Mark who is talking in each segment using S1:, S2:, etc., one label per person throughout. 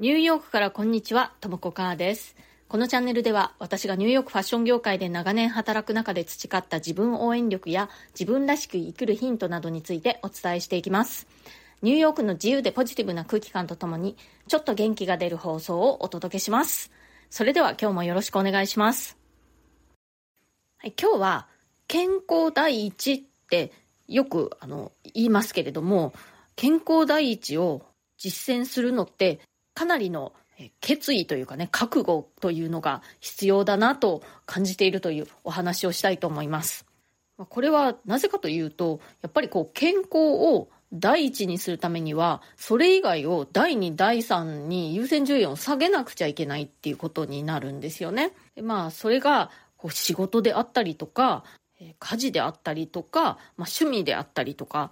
S1: ニューヨークからこんにちは、ともこかーです。このチャンネルでは私がニューヨークファッション業界で長年働く中で培った自分応援力や自分らしく生きるヒントなどについてお伝えしていきます。ニューヨークの自由でポジティブな空気感とともにちょっと元気が出る放送をお届けします。それでは今日もよろしくお願いします。はい、今日は健康第一ってよくあの言いますけれども健康第一を実践するのってかなりの決意というかね覚悟というのが必要だなと感じているというお話をしたいと思います。これはなぜかというとやっぱりこう健康を第一にするためにはそれ以外を第2第3に優先順位を下げなくちゃいけないっていうことになるんですよね。でまあそれがこう仕事であったりとか家事であったりとか、まあ、趣味であったりとか、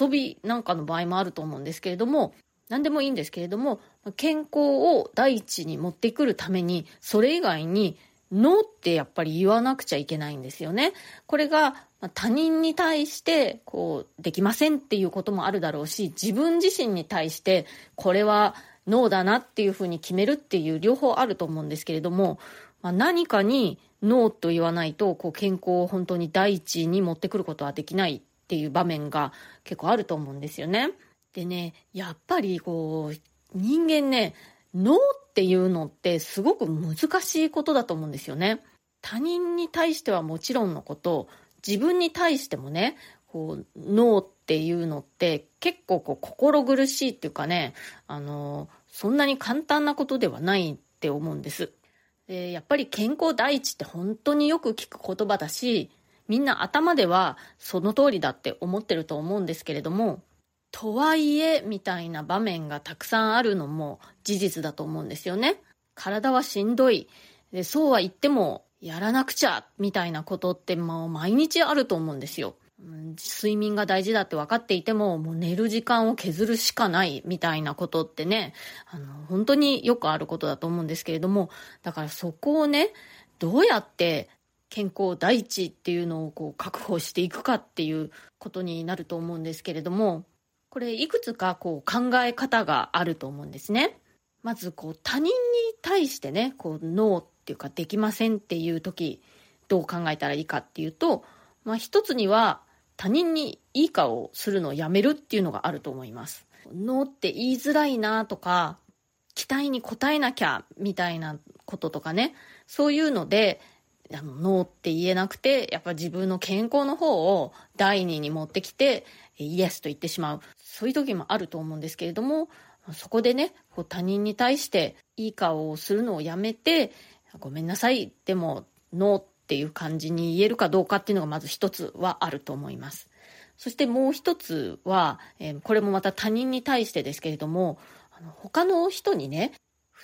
S1: 遊びなんかの場合もあると思うんですけれども何でもいいんですけれども健康を第一に持ってくるためにそれ以外にノーってやっぱり言わなくちゃいけないんですよね。これが他人に対してこうできませんっていうこともあるだろうし自分自身に対してこれはノーだなっていうふうに決めるっていう両方あると思うんですけれども、まあ、何かにノーと言わないとこう健康を本当に第一に持ってくることはできないっていう場面が結構あると思うんですよね。でねやっぱりこう人間ねノーっていうのってすごく難しいことだと思うんですよね。他人に対してはもちろんのこと自分に対してもねこうノーっていうのって結構こう心苦しいっていうかねあのそんなに簡単なことではないって思うんです。でやっぱり健康第一って本当によく聞く言葉だしみんな頭ではその通りだって思ってると思うんですけれどもとはいえみたいな場面がたくさんあるのも事実だと思うんですよね。体はしんどいでそうは言ってもやらなくちゃみたいなことってもう毎日あると思うんですよ。うん睡眠が大事だって分かっていてももう寝る時間を削るしかないみたいなことってねあの本当によくあることだと思うんですけれどもだからそこをねどうやって健康第一っていうのをこう確保していくかっていうことになると思うんですけれどもこれいくつかこう考え方があると思うんですね。まずこう他人に対してねこうノーっていうかできませんっていう時どう考えたらいいかっていうと、まあ、一つには他人にいい顔をするのをやめるっていうのがあると思います。ノーって言いづらいなとか期待に応えなきゃみたいなこととかねそういうのであのノーって言えなくてやっぱ自分の健康の方を第二に持ってきてイエスと言ってしまうそういう時もあると思うんですけれどもそこでねこう他人に対していい顔をするのをやめてごめんなさいでもノーっていう感じに言えるかどうかっていうのがまず一つはあると思います。そしてもう一つは、えこれもまた他人に対してですけれどもあの他の人にね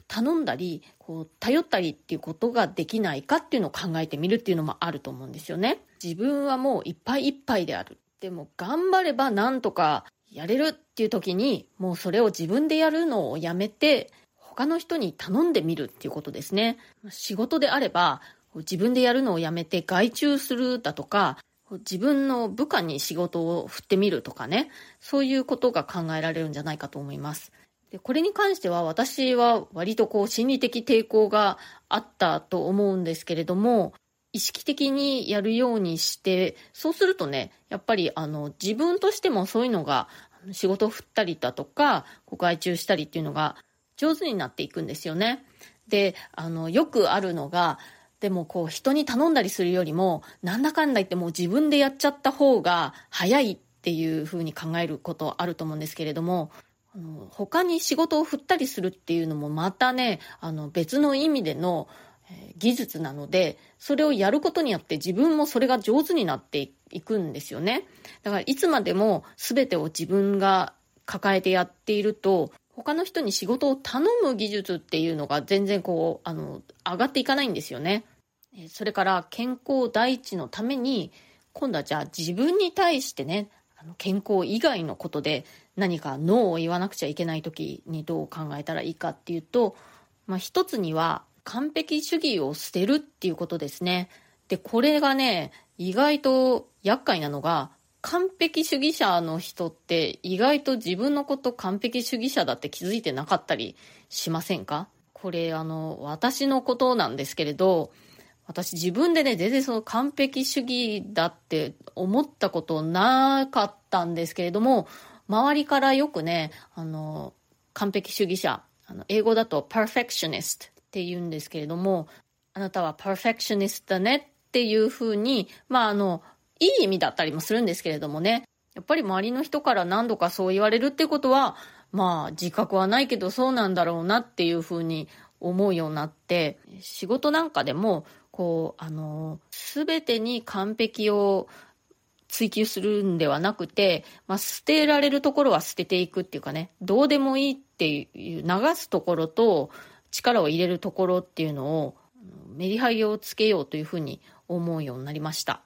S1: 頼んだりこう頼ったりっていうことができないかっていうのを考えてみるっていうのもあると思うんですよね。自分はもういっぱいいっぱいである。でも頑張ればなんとかやれるっていう時にもうそれを自分でやるのをやめて他の人に頼んでみるっていうことですね。仕事であれば自分でやるのをやめて外注するだとか自分の部下に仕事を振ってみるとかね。そういうことが考えられるんじゃないかと思います。でこれに関しては私は割とこう心理的抵抗があったと思うんですけれども意識的にやるようにしてそうするとねやっぱりあの自分としてもそういうのが仕事を振ったりだとかこう外注したりっていうのが上手になっていくんですよね。であのよくあるのがでもこう人に頼んだりするよりもなんだかんだ言ってもう自分でやっちゃった方が早いっていうふうに考えることあると思うんですけれどもあの他に仕事を振ったりするっていうのもまたねあの別の意味での技術なのでそれをやることによって自分もそれが上手になっていくんですよね。だからいつまでも全てを自分が抱えてやっていると他の人に仕事を頼む技術っていうのが全然こうあの上がっていかないんですよね。それから健康第一のために今度はじゃあ自分に対してねあの健康以外のことで何かノーを言わなくちゃいけない時にどう考えたらいいかっていうと、まあ、一つには完璧主義を捨てるっていうことですね。でこれがね意外と厄介なのが完璧主義者の人って意外と自分のこと完璧主義者だって気づいてなかったりしませんか？これあの、私のことなんですけれど、私自分でね、全然その完璧主義だって思ったことなかったんですけれども、周りからよくね、あの、完璧主義者、あの英語だと perfectionist って言うんですけれども、あなたは perfectionist だねっていうふうに、まああの、いい意味だったりもするんですけれどもね、やっぱり周りの人から何度かそう言われるってことは、まあ自覚はないけどそうなんだろうなっていうふうに思うようになって、仕事なんかでも、こう、あの、すべてに完璧を追求するんではなくて、まあ、捨てられるところは捨てていくっていうかね、どうでもいいっていう、流すところと力を入れるところっていうのを、メリハリをつけようというふうに思うようになりました。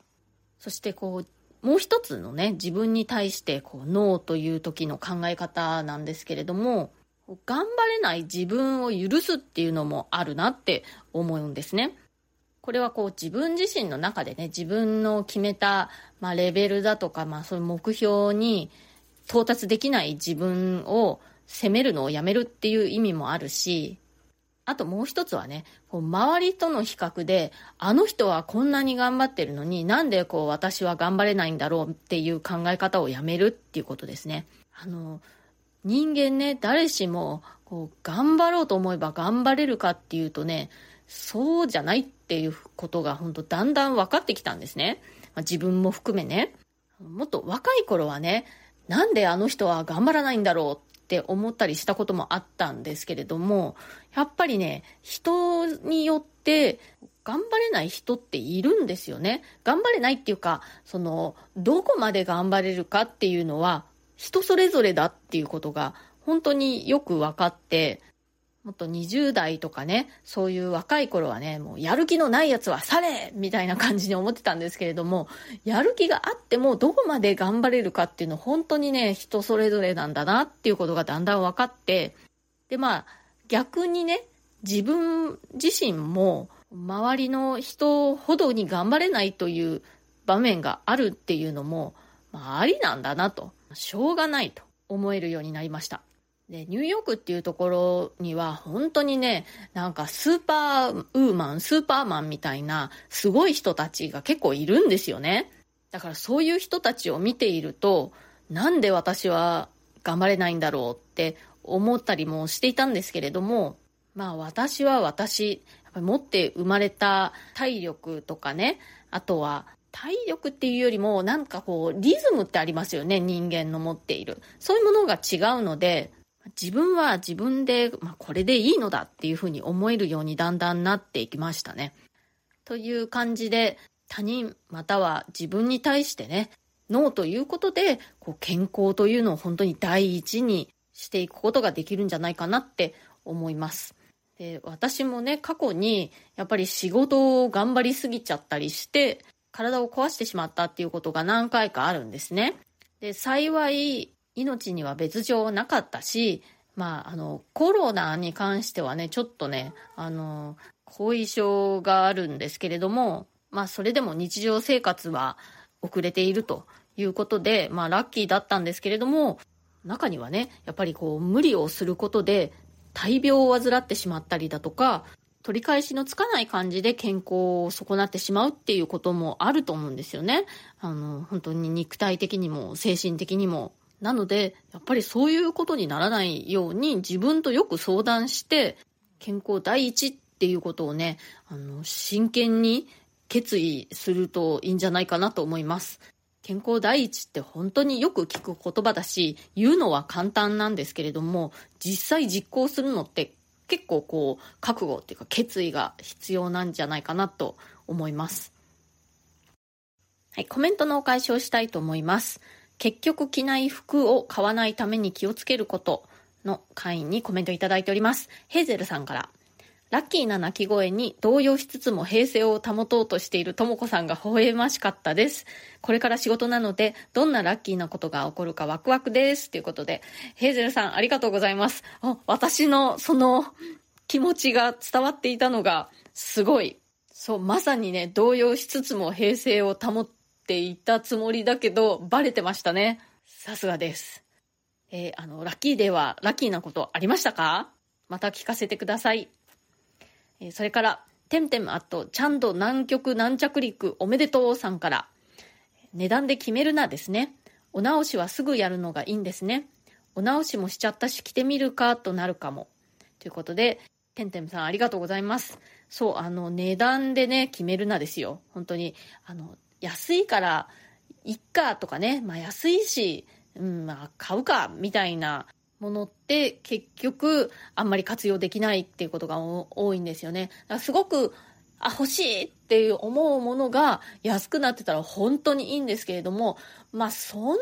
S1: そしてこう、もう一つのね、自分に対してこう、ノーという時の考え方なんですけれども、頑張れない自分を許すっていうのもあるなって思うんですね。これはこう自分自身の中でね、自分の決めた、まあ、レベルだとか、まあそういう目標に到達できない自分を責めるのをやめるっていう意味もあるし、あともう一つはね、こう周りとの比較で、あの人はこんなに頑張ってるのになんでこう私は頑張れないんだろうっていう考え方をやめるっていうことですね。あの、人間ね、誰しもこう頑張ろうと思えば頑張れるかっていうとね、そうじゃないっていうことが本当だんだん分かってきたんですね。まあ、自分も含めね。もっと若い頃はね、なんであの人は頑張らないんだろうって思ったりしたこともあったんですけれども、やっぱりね、人によって頑張れない人っているんですよね。頑張れないっていうか、その、どこまで頑張れるかっていうのは人それぞれだっていうことが本当によく分かって、もっと20代とかね、そういう若い頃はね、もうやる気のないやつはされみたいな感じに思ってたんですけれども、やる気があってもどこまで頑張れるかっていうの本当にね、人それぞれなんだなっていうことがだんだん分かって、でまあ逆にね、自分自身も周りの人ほどに頑張れないという場面があるっていうのも、まあありなんだなと、しょうがないと思えるようになりました。で、ニューヨークっていうところには本当にね、なんかスーパーウーマン、スーパーマンみたいなすごい人たちが結構いるんですよね。だからそういう人たちを見ていると、なんで私は頑張れないんだろうって思ったりもしていたんですけれども、まあ私は私、やっぱり持って生まれた体力とかね、あとは体力っていうよりもなんかこうリズムってありますよね、人間の持っている。そういうものが違うので、自分は自分で、まあ、これでいいのだっていうふうに思えるようにだんだんなっていきましたね。という感じで他人または自分に対してね、ノーということでこう健康というのを本当に第一にしていくことができるんじゃないかなって思います。で私もね過去にやっぱり仕事を頑張りすぎちゃったりして体を壊してしまったっていうことが何回かあるんですね。で幸い命には別状なかったし、まあ、あの、コロナに関してはね、ちょっとね、あの、後遺症があるんですけれども、まあ、それでも日常生活は遅れているということで、まあ、ラッキーだったんですけれども、中にはね、やっぱりこう、無理をすることで、大病を患ってしまったりだとか、取り返しのつかない感じで健康を損なってしまうっていうこともあると思うんですよね。あの、本当に肉体的にも精神的にもなので、やっぱりそういうことにならないように自分とよく相談して、健康第一っていうことをね、あの、真剣に決意するといいんじゃないかなと思います。健康第一って本当によく聞く言葉だし、言うのは簡単なんですけれども、実際実行するのって結構こう、覚悟っていうか決意が必要なんじゃないかなと思います。はい、コメントのお返しをしたいと思います。結局着ない服を買わないために気をつけることの会員にコメントいただいております。ヘーゼルさんから。ラッキーな鳴き声に動揺しつつも平静を保とうとしているともこさんが微笑ましかったです。これから仕事なので、どんなラッキーなことが起こるかワクワクです。ということで、ヘーゼルさんありがとうございます。私のその気持ちが伝わっていたのがすごい。そう、まさにね、動揺しつつも平静を保っって言ったつもりだけど、バレてましたね。さすがです。えー、あの、ラッキーデーはラッキーなことありましたか？また聞かせてください。えー、それから、てんてんあと、ちゃんと南極南着陸おめでとうさんから、値段で決めるなですね。お直しはすぐやるのがいいんですね。お直しもしちゃったし着てみるかとなるかも。ということで、てんてんさんありがとうございます。そう、あの、値段でね、決めるなですよ。本当に。あの、安いから、いっかとかね、まあ安いし、うん、まあ買うか、みたいなものって結局あんまり活用できないっていうことが多いんですよね。だからすごくあ、欲しいっていう思うものが安くなってたら本当にいいんですけれども、まあそんなで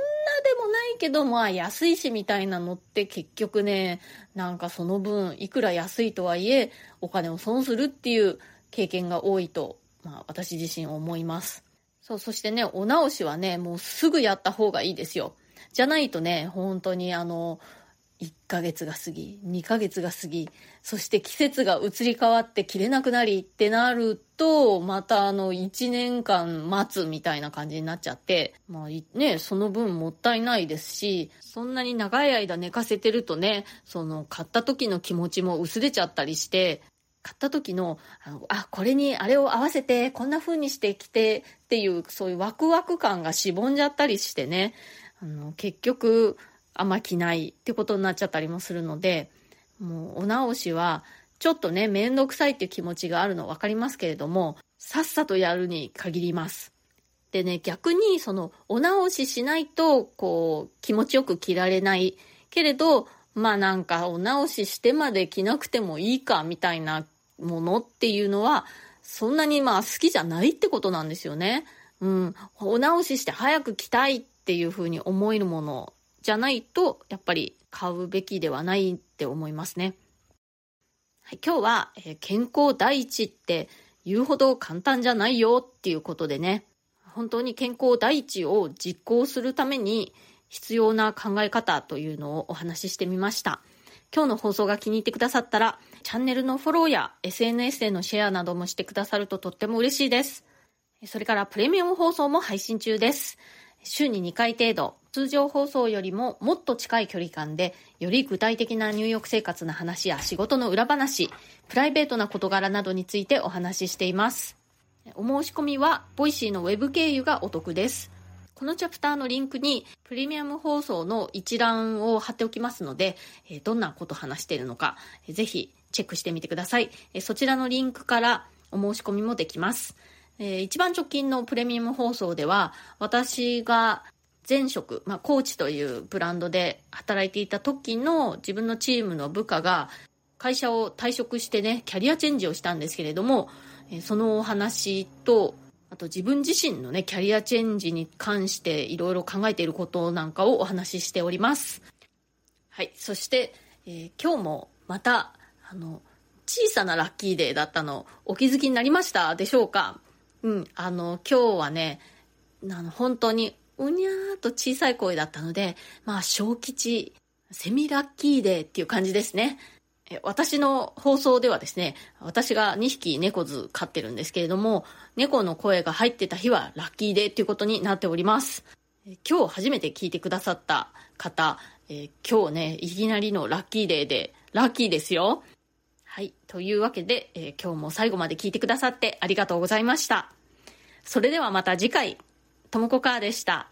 S1: もないけど、まあ安いしみたいなのって結局ね、なんかその分いくら安いとはいえお金を損するっていう経験が多いと、まあ私自身思います。そう、そしてね、お直しはね、もうすぐやった方がいいですよ。じゃないとね、本当にあの、1ヶ月が過ぎ、2ヶ月が過ぎ、そして季節が移り変わって着れなくなりってなると、またあの1年間待つみたいな感じになっちゃって、まあね、その分もったいないですし、そんなに長い間寝かせてるとね、その買った時の気持ちも薄れちゃったりして、買った時の、あの、あ、これにあれを合わせて、こんな風にして着てっていう、そういうワクワク感がしぼんじゃったりしてね、あの、結局、あんま着ないってことになっちゃったりもするので、もうお直しは、ちょっとね、めんどくさいっていう気持ちがあるの分かりますけれども、さっさとやるに限ります。でね、逆にそのお直ししないと、こう、気持ちよく着られないけれど、まあなんかお直ししてまで着なくてもいいかみたいなものっていうのは、そんなにまあ好きじゃないってことなんですよね。うん。お直しして早く着たいっていうふうに思えるものじゃないと、やっぱり買うべきではないって思いますね。はい、今日は、えー、健康第一って言うほど簡単じゃないよっていうことでね、本当に健康第一を実行するために必要な考え方というのをお話ししてみました。今日の放送が気に入ってくださったら、チャンネルのフォローや SNS でのシェアなどもしてくださるととっても嬉しいです。それからプレミアム放送も配信中です。週に2回程度、通常放送よりももっと近い距離感で、より具体的な入浴生活の話や仕事の裏話、プライベートな事柄などについてお話ししています。お申し込みは、 Voicy のウェブ経由がお得です。このチャプターのリンクにプレミアム放送の一覧を貼っておきますので、えどんなこと話しているのか、ぜひチェックしてみてください。えそちらのリンクからお申し込みもできます。えー、一番直近のプレミアム放送では、私が前職、まあ、コーチというブランドで働いていた時の自分のチームの部下が会社を退職してね、キャリアチェンジをしたんですけれども、そのお話と、あと自分自身のね、キャリアチェンジに関していろいろ考えていることなんかをお話ししております。はい。そして、えー、今日もまた、あの、小さなラッキーデーだったのお気づきになりましたでしょうか？うん、あの、今日はね、あの、本当に、うにゃーと小さい声だったので、まあ、小吉、セミラッキーデーっていう感じですね。私の放送ではですね、私が2匹猫図飼ってるんですけれども、猫の声が入ってた日はラッキーデーっていうことになっております。今日初めて聞いてくださった方、え今日ね、いきなりのラッキーデーで、ラッキーですよ。はい。というわけで、えー、今日も最後まで聞いてくださってありがとうございました。それではまた次回、ともこかーでした。